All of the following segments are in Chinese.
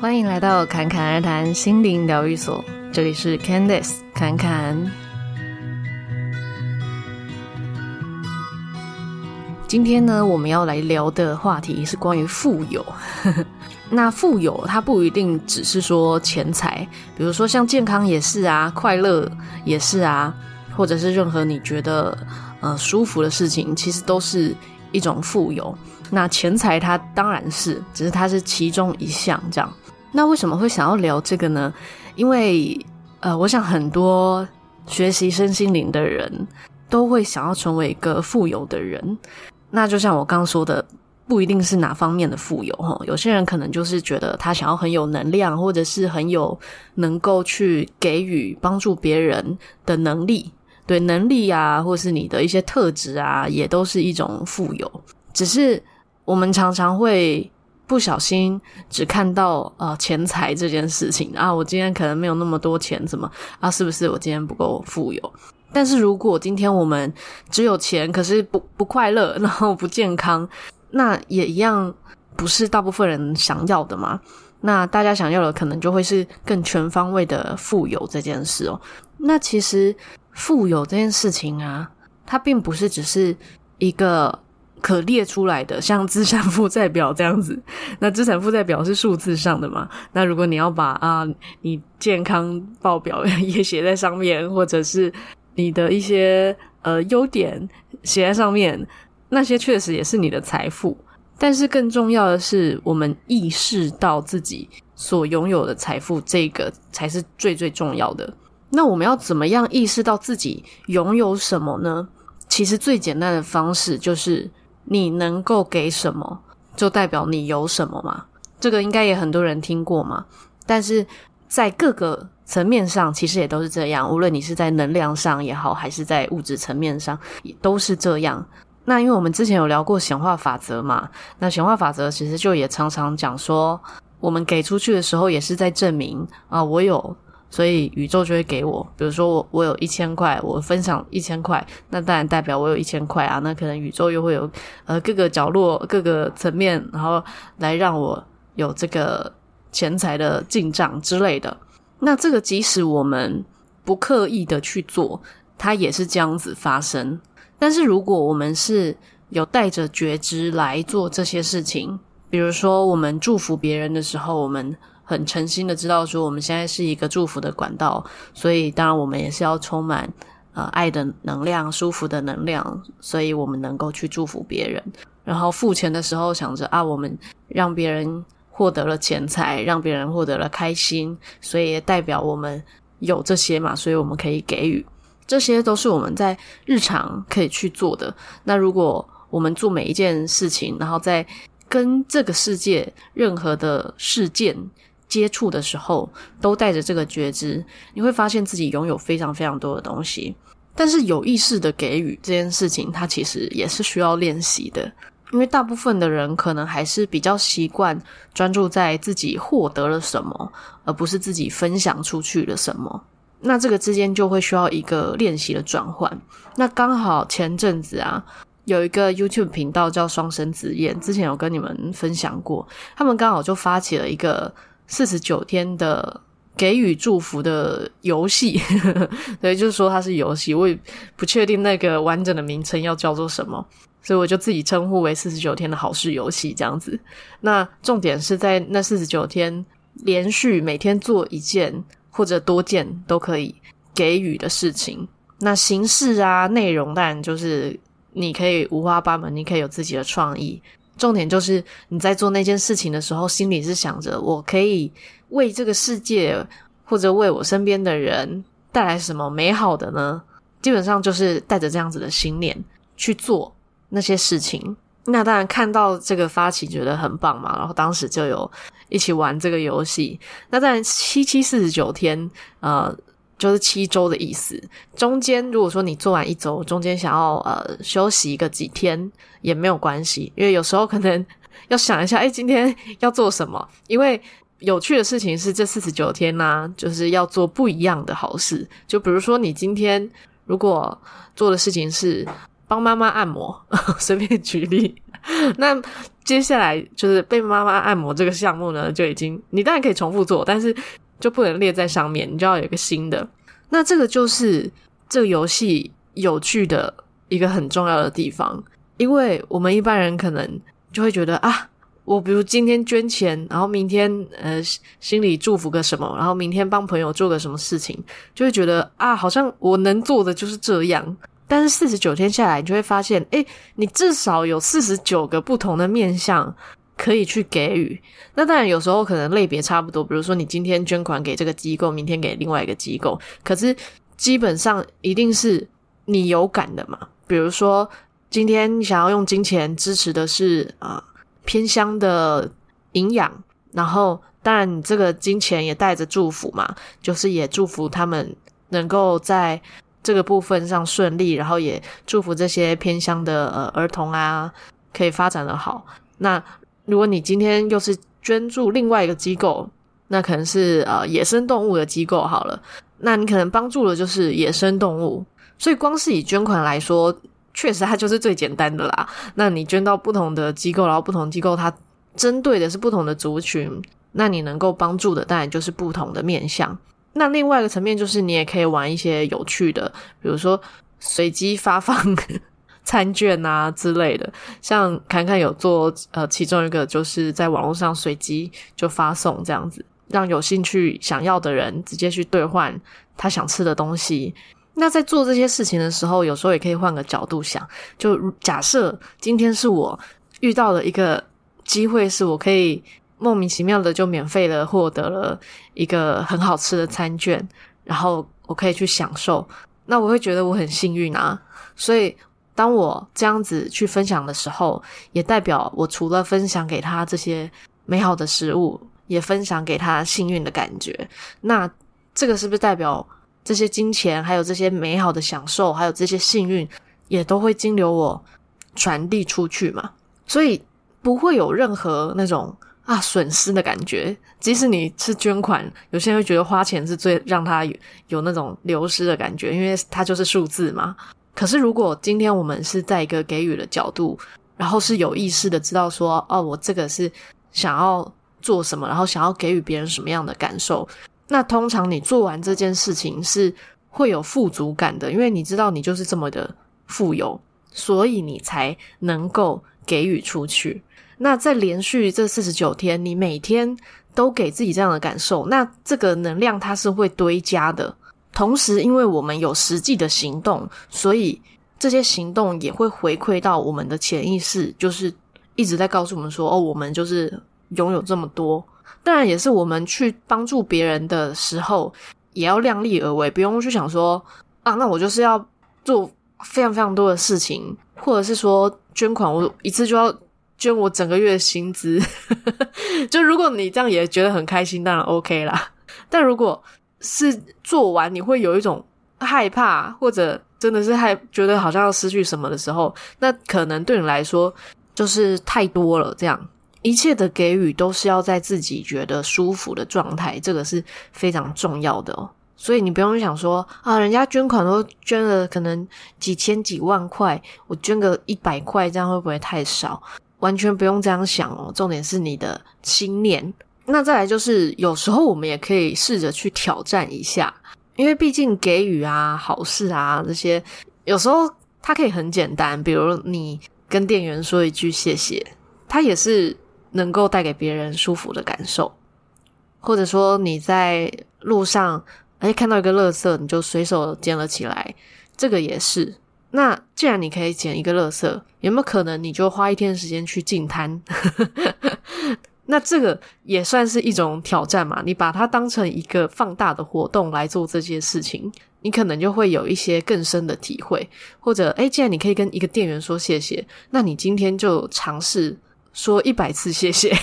欢迎来到侃侃而谈心灵疗愈所，这里是 Candice 侃侃。今天呢，我们要来聊的话题是关于富有。那富有，它不一定只是说钱财，比如说像健康也是啊，快乐也是啊，或者是任何你觉得呃舒服的事情，其实都是一种富有。那钱财它当然是，只是它是其中一项这样。那为什么会想要聊这个呢？因为呃，我想很多学习身心灵的人都会想要成为一个富有的人。那就像我刚说的，不一定是哪方面的富有哈。有些人可能就是觉得他想要很有能量，或者是很有能够去给予帮助别人的能力。对，能力啊，或是你的一些特质啊，也都是一种富有。只是我们常常会。不小心只看到呃钱财这件事情啊，我今天可能没有那么多钱，怎么啊？是不是我今天不够富有？但是如果今天我们只有钱，可是不不快乐，然后不健康，那也一样不是大部分人想要的嘛。那大家想要的可能就会是更全方位的富有这件事哦。那其实富有这件事情啊，它并不是只是一个。可列出来的，像资产负债表这样子，那资产负债表是数字上的嘛？那如果你要把啊，你健康报表 也写在上面，或者是你的一些呃优点写在上面，那些确实也是你的财富。但是更重要的是，我们意识到自己所拥有的财富，这个才是最最重要的。那我们要怎么样意识到自己拥有什么呢？其实最简单的方式就是。你能够给什么，就代表你有什么嘛？这个应该也很多人听过嘛。但是在各个层面上，其实也都是这样。无论你是在能量上也好，还是在物质层面上，也都是这样。那因为我们之前有聊过显化法则嘛，那显化法则其实就也常常讲说，我们给出去的时候，也是在证明啊，我有。所以宇宙就会给我，比如说我我有一千块，我分享一千块，那当然代表我有一千块啊。那可能宇宙又会有呃各个角落、各个层面，然后来让我有这个钱财的进账之类的。那这个即使我们不刻意的去做，它也是这样子发生。但是如果我们是有带着觉知来做这些事情，比如说我们祝福别人的时候，我们。很诚心的知道说，我们现在是一个祝福的管道，所以当然我们也是要充满呃爱的能量、舒服的能量，所以我们能够去祝福别人。然后付钱的时候想着啊，我们让别人获得了钱财，让别人获得了开心，所以也代表我们有这些嘛，所以我们可以给予。这些都是我们在日常可以去做的。那如果我们做每一件事情，然后在跟这个世界任何的事件。接触的时候都带着这个觉知，你会发现自己拥有非常非常多的东西。但是有意识的给予这件事情，它其实也是需要练习的。因为大部分的人可能还是比较习惯专注在自己获得了什么，而不是自己分享出去了什么。那这个之间就会需要一个练习的转换。那刚好前阵子啊，有一个 YouTube 频道叫双生子宴，之前有跟你们分享过，他们刚好就发起了一个。四十九天的给予祝福的游戏，对，就是说它是游戏，我也不确定那个完整的名称要叫做什么，所以我就自己称呼为四十九天的好事游戏这样子。那重点是在那四十九天连续每天做一件或者多件都可以给予的事情。那形式啊，内容当然就是你可以五花八门，你可以有自己的创意。重点就是你在做那件事情的时候，心里是想着我可以为这个世界或者为我身边的人带来什么美好的呢？基本上就是带着这样子的心念去做那些事情。那当然看到这个发起觉得很棒嘛，然后当时就有一起玩这个游戏。那在七七四十九天，呃。就是七周的意思。中间如果说你做完一周，中间想要呃休息一个几天也没有关系，因为有时候可能 要想一下，哎，今天 要做什么？因为有趣的事情是这四十九天呢、就是要做不一样的好事。就比如说你今天如果做的事情是帮妈妈按摩，随便举例。那接下来就是被妈妈按摩这个项目呢，就已经你当然可以重复做，但是就不能列在上面，你就要有一个新的。那这个就是这个游戏有趣的一个很重要的地方，因为我们一般人可能就会觉得啊，我比如今天捐钱，然后明天呃心里祝福个什么，然后明天帮朋友做个什么事情，就会觉得啊，好像我能做的就是这样。但是四十九天下来，你就会发现，诶，你至少有四十九个不同的面向可以去给予。那当然，有时候可能类别差不多，比如说你今天捐款给这个机构，明天给另外一个机构，可是基本上一定是你有感的嘛。比如说，今天想要用金钱支持的是啊、偏乡的营养，然后当然你这个金钱也带着祝福嘛，就是也祝福他们能够在。这个部分上顺利，然后也祝福这些偏乡的呃儿童啊，可以发展得好。那如果你今天又是捐助另外一个机构，那可能是呃野生动物的机构好了，那你可能帮助的就是野生动物。所以光是以捐款来说，确实它就是最简单的啦。那你捐到不同的机构，然后不同机构它针对的是不同的族群，那你能够帮助的当然就是不同的面向。那另外一个层面就是，你也可以玩一些有趣的，比如说随机发放餐券啊之类的。像侃侃有做，呃，其中一个就是在网络上随机就发送这样子，让有兴趣想要的人直接去兑换他想吃的东西。那在做这些事情的时候，有时候也可以换个角度想，就假设今天是我遇到了一个机会，是我可以。莫名其妙的就免费的获得了一个很好吃的餐券，然后我可以去享受，那我会觉得我很幸运啊。所以当我这样子去分享的时候，也代表我除了分享给他这些美好的食物，也分享给他幸运的感觉。那这个是不是代表这些金钱，还有这些美好的享受，还有这些幸运，也都会经由我传递出去嘛？所以不会有任何那种。啊，损失的感觉。即使你是捐款，有些人会觉得花钱是最让他有那种流失的感觉，因为它就是数字嘛。可是如果今天我们是在一个给予的角度，然后是有意识的知道说，哦，我这个是想要做什么，然后想要给予别人什么样的感受，那通常你做完这件事情是会有富足感的，因为你知道你就是这么的富有，所以你才能够给予出去。那在连续这四十九天，你每天都给自己这样的感受，那这个能量它是会堆加的。同时，因为我们有实际的行动，所以这些行动也会回馈到我们的潜意识，就是一直在告诉我们说：“哦，我们就是拥有这么多。”当然，也是我们去帮助别人的时候，也要量力而为，不用去想说：“啊，那我就是要做非常非常多的事情，或者是说捐款，我一次就要。”捐我整个月的薪资，就如果你这样也觉得很开心，当然 OK 啦。但如果是做完你会有一种害怕，或者真的是害觉得好像要失去什么的时候，那可能对你来说就是太多了。这样一切的给予都是要在自己觉得舒服的状态，这个是非常重要的哦。所以你不用想说啊，人家捐款都捐了可能几千几万块，我捐个一百块，这样会不会太少？完全不用这样想哦，重点是你的心念。那再来就是，有时候我们也可以试着去挑战一下，因为毕竟给予啊、好事啊这些，有时候它可以很简单，比如你跟店员说一句谢谢，它也是能够带给别人舒服的感受。或者说你在路上，哎，看到一个垃圾，你就随手捡了起来，这个也是。那既然你可以捡一个垃圾，有没有可能你就花一天时间去净滩？那这个也算是一种挑战嘛？你把它当成一个放大的活动来做这件事情，你可能就会有一些更深的体会。或者，诶，既然你可以跟一个店员说谢谢，那你今天就尝试说一百次谢谢。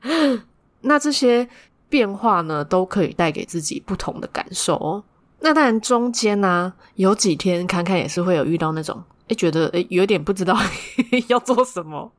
那这些变化呢，都可以带给自己不同的感受哦。那当然，中间呢、啊、有几天侃侃也是会有遇到那种诶觉得诶有点不知道 要做什么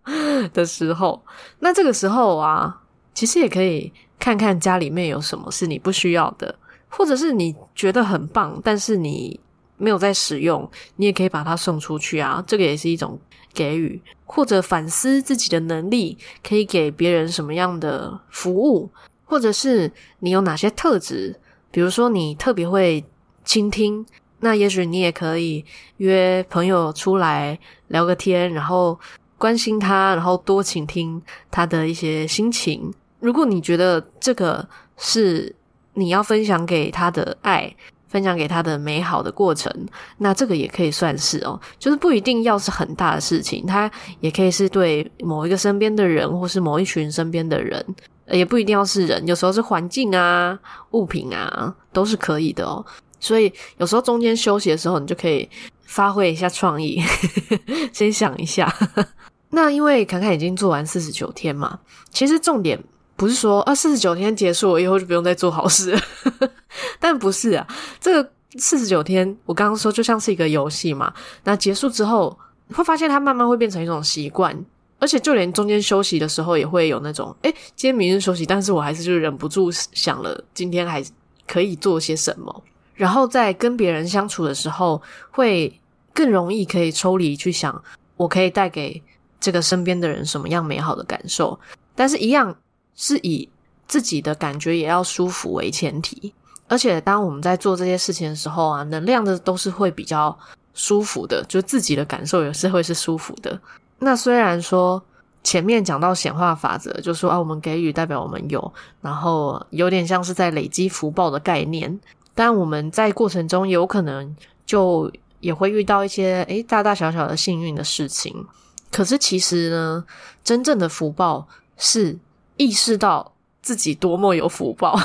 的时候。那这个时候啊，其实也可以看看家里面有什么是你不需要的，或者是你觉得很棒，但是你没有在使用，你也可以把它送出去啊，这个也是一种给予，或者反思自己的能力，可以给别人什么样的服务，或者是你有哪些特质，比如说你特别会倾听，那也许你也可以约朋友出来聊个天，然后关心他，然后多倾听他的一些心情。如果你觉得这个是你要分享给他的爱，分享给他的美好的过程，那这个也可以算是哦，就是不一定要是很大的事情，它也可以是对某一个身边的人，或是某一群身边的人，也不一定要是人，有时候是环境啊、物品啊，都是可以的哦。所以有时候中间休息的时候，你就可以发挥一下创意，先想一下。那因为侃侃已经做完四十九天嘛，其实重点。不是说啊，四十九天结束了以后就不用再做好事了，但不是啊。这个四十九天，我刚刚说就像是一个游戏嘛。那结束之后，会发现它慢慢会变成一种习惯，而且就连中间休息的时候，也会有那种，诶，今天明日休息，但是我还是就忍不住想了，今天还可以做些什么。然后在跟别人相处的时候，会更容易可以抽离去想，我可以带给这个身边的人什么样美好的感受，但是一样。是以自己的感觉也要舒服为前提，而且当我们在做这些事情的时候啊，能量的都是会比较舒服的，就自己的感受也是会是舒服的。那虽然说前面讲到显化法则，就说啊，我们给予代表我们有，然后有点像是在累积福报的概念，但我们在过程中有可能就也会遇到一些诶大大小小的幸运的事情。可是其实呢，真正的福报是。意识到自己多么有福报，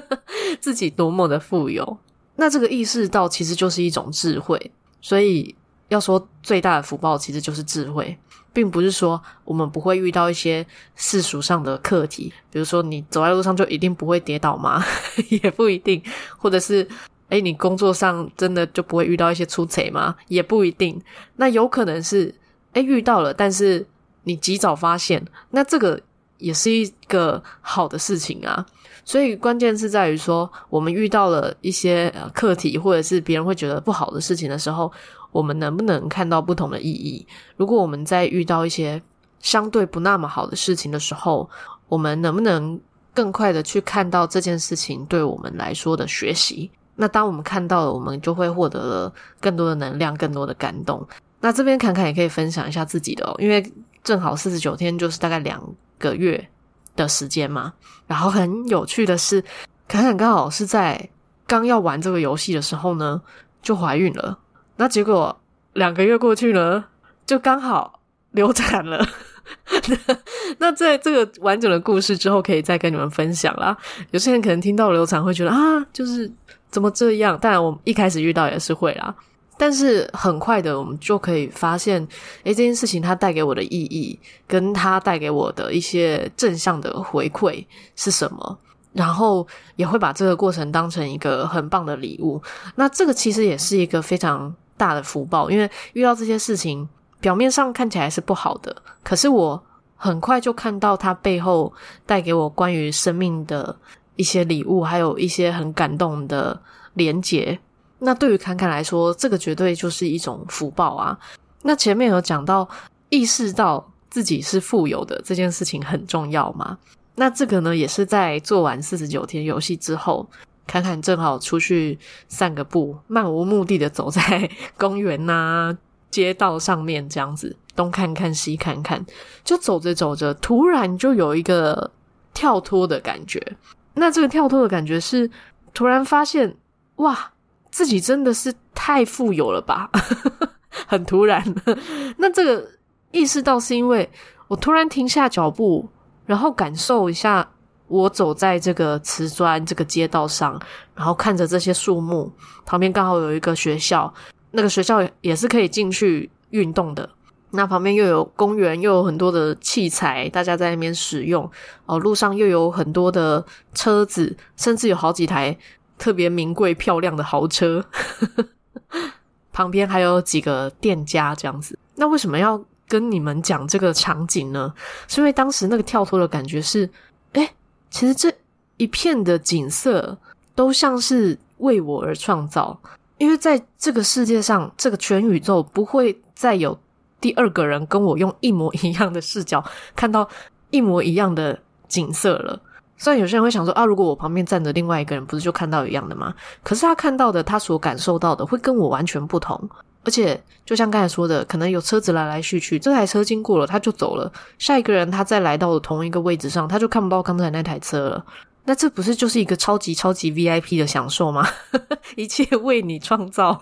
自己多么的富有，那这个意识到其实就是一种智慧。所以要说最大的福报，其实就是智慧，并不是说我们不会遇到一些世俗上的课题，比如说你走在路上就一定不会跌倒吗？也不一定，或者是诶，你工作上真的就不会遇到一些出错吗？也不一定。那有可能是诶，遇到了，但是你及早发现，那这个。也是一个好的事情啊，所以关键是在于说，我们遇到了一些课题，或者是别人会觉得不好的事情的时候，我们能不能看到不同的意义？如果我们在遇到一些相对不那么好的事情的时候，我们能不能更快的去看到这件事情对我们来说的学习？那当我们看到了，我们就会获得了更多的能量，更多的感动。那这边侃侃也可以分享一下自己的哦，因为正好四十九天就是大概两个月的时间嘛，然后很有趣的是，侃侃刚好是在刚要玩这个游戏的时候呢，就怀孕了。那结果两个月过去了，就刚好流产了。那在这个完整的故事之后，可以再跟你们分享啦。有些人可能听到流产会觉得啊，就是怎么这样？当然，我们一开始遇到也是会啦。但是很快的，我们就可以发现，诶，这件事情它带给我的意义，跟它带给我的一些正向的回馈是什么，然后也会把这个过程当成一个很棒的礼物。那这个其实也是一个非常大的福报，因为遇到这些事情，表面上看起来是不好的，可是我很快就看到它背后带给我关于生命的一些礼物，还有一些很感动的连结。那对于侃侃来说，这个绝对就是一种福报啊！那前面有讲到，意识到自己是富有的这件事情很重要嘛。那这个呢，也是在做完四十九天游戏之后，看看正好出去散个步，漫无目的的走在公园呐、街道上面，这样子东看看西看看，就走着走着，突然就有一个跳脱的感觉。那这个跳脱的感觉是，突然发现，哇！自己真的是太富有了吧，很突然。那这个意识到是因为我突然停下脚步，然后感受一下我走在这个瓷砖这个街道上，然后看着这些树木，旁边刚好有一个学校，那个学校也是可以进去运动的。那旁边又有公园，又有很多的器材，大家在那边使用。哦，路上又有很多的车子，甚至有好几台。特别名贵漂亮的豪车，旁边还有几个店家这样子。那为什么要跟你们讲这个场景呢？是因为当时那个跳脱的感觉是，诶，其实这一片的景色都像是为我而创造，因为在这个世界上，这个全宇宙不会再有第二个人跟我用一模一样的视角看到一模一样的景色了。虽然有些人会想说啊，如果我旁边站着另外一个人，不是就看到一样的吗？可是他看到的，他所感受到的，会跟我完全不同。而且，就像刚才说的，可能有车子来来去去，这台车经过了，他就走了。下一个人他再来到同一个位置上，他就看不到刚才那台车了。那这不是就是一个超级超级 VIP 的享受吗？一切为你创造。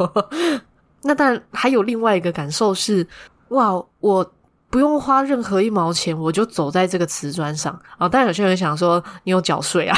那但还有另外一个感受是，哇，我。不用花任何一毛钱，我就走在这个瓷砖上啊！但，有些人想说你有缴税啊，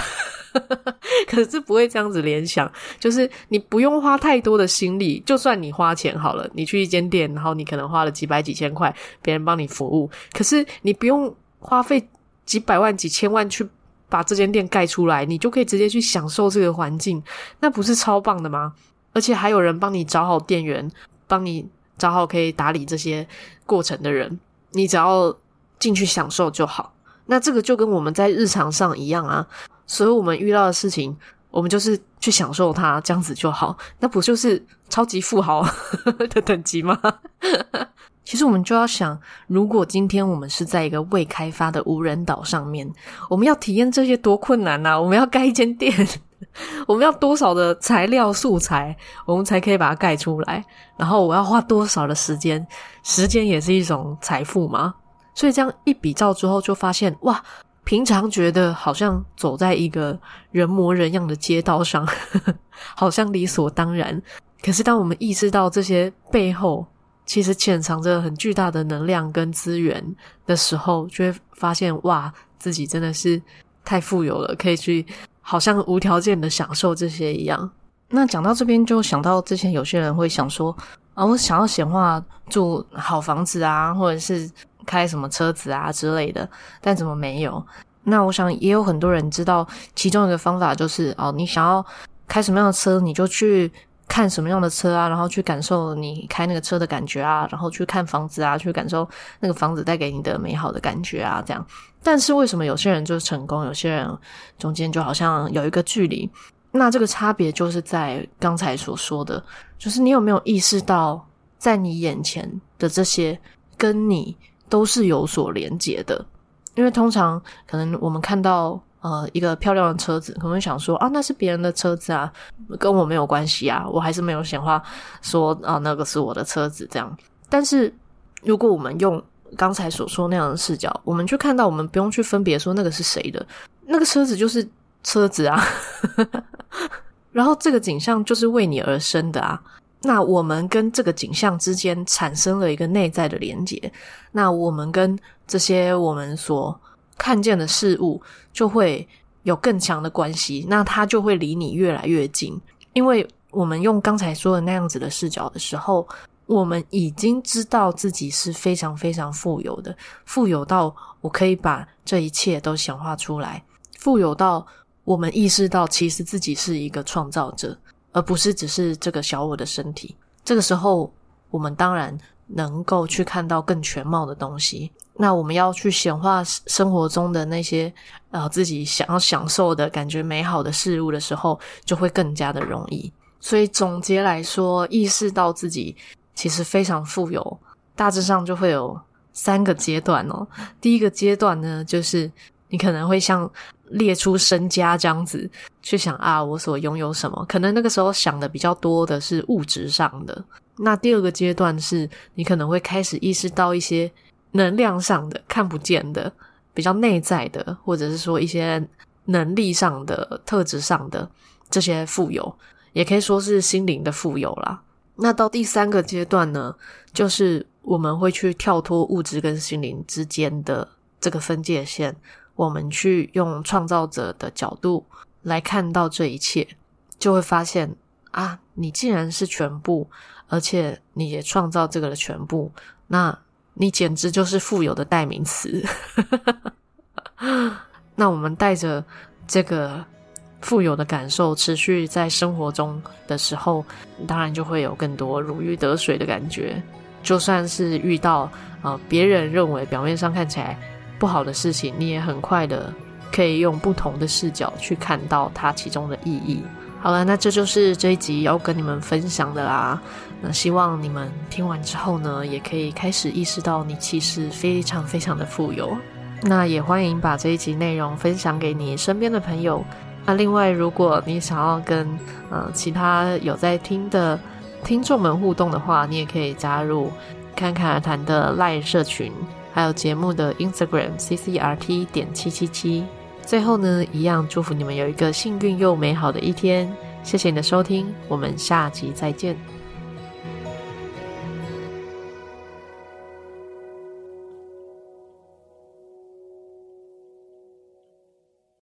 可是不会这样子联想。就是你不用花太多的心力，就算你花钱好了，你去一间店，然后你可能花了几百几千块，别人帮你服务，可是你不用花费几百万几千万去把这间店盖出来，你就可以直接去享受这个环境，那不是超棒的吗？而且还有人帮你找好店员，帮你找好可以打理这些过程的人。你只要进去享受就好，那这个就跟我们在日常上一样啊。所以我们遇到的事情，我们就是去享受它，这样子就好。那不就是超级富豪 的等级吗？其实我们就要想，如果今天我们是在一个未开发的无人岛上面，我们要体验这些多困难啊！我们要盖一间店。我们要多少的材料素材，我们才可以把它盖出来？然后我要花多少的时间？时间也是一种财富嘛。所以这样一比照之后，就发现哇，平常觉得好像走在一个人模人样的街道上，呵呵，好像理所当然。可是当我们意识到这些背后其实潜藏着很巨大的能量跟资源的时候，就会发现哇，自己真的是太富有了，可以去。好像无条件的享受这些一样。那讲到这边，就想到之前有些人会想说啊，我想要显化住好房子啊，或者是开什么车子啊之类的，但怎么没有？那我想也有很多人知道，其中一个方法就是哦，你想要开什么样的车，你就去看什么样的车啊，然后去感受你开那个车的感觉啊，然后去看房子啊，去感受那个房子带给你的美好的感觉啊，这样。但是为什么有些人就是成功，有些人中间就好像有一个距离？那这个差别就是在刚才所说的，就是你有没有意识到，在你眼前的这些跟你都是有所连接的？因为通常可能我们看到呃一个漂亮的车子，可能会想说啊，那是别人的车子啊，跟我没有关系啊，我还是没有显化说啊那个是我的车子这样。但是如果我们用刚才所说那样的视角，我们去看到，我们不用去分别说那个是谁的，那个车子就是车子啊，然后这个景象就是为你而生的啊。那我们跟这个景象之间产生了一个内在的连结，那我们跟这些我们所看见的事物就会有更强的关系，那它就会离你越来越近，因为我们用刚才说的那样子的视角的时候。我们已经知道自己是非常非常富有的，富有到我可以把这一切都显化出来，富有到我们意识到其实自己是一个创造者，而不是只是这个小我的身体。这个时候，我们当然能够去看到更全貌的东西。那我们要去显化生活中的那些呃自己想要享受的感觉美好的事物的时候，就会更加的容易。所以总结来说，意识到自己。其实非常富有，大致上就会有三个阶段哦。第一个阶段呢，就是你可能会像列出身家这样子去想啊，我所拥有什么？可能那个时候想的比较多的是物质上的。那第二个阶段是你可能会开始意识到一些能量上的、看不见的、比较内在的，或者是说一些能力上的、特质上的这些富有，也可以说是心灵的富有啦。那到第三个阶段呢，就是我们会去跳脱物质跟心灵之间的这个分界线，我们去用创造者的角度来看到这一切，就会发现啊，你既然是全部，而且你也创造这个的全部，那你简直就是富有的代名词。那我们带着这个。富有的感受持续在生活中的时候，当然就会有更多如鱼得水的感觉。就算是遇到呃别人认为表面上看起来不好的事情，你也很快的可以用不同的视角去看到它其中的意义。好了，那这就是这一集要跟你们分享的啦。那希望你们听完之后呢，也可以开始意识到你其实非常非常的富有。那也欢迎把这一集内容分享给你身边的朋友。那另外，如果你想要跟呃其他有在听的听众们互动的话，你也可以加入侃侃而谈的赖社群，还有节目的 Instagram CCRT 点七七七。最后呢，一样祝福你们有一个幸运又美好的一天。谢谢你的收听，我们下集再见。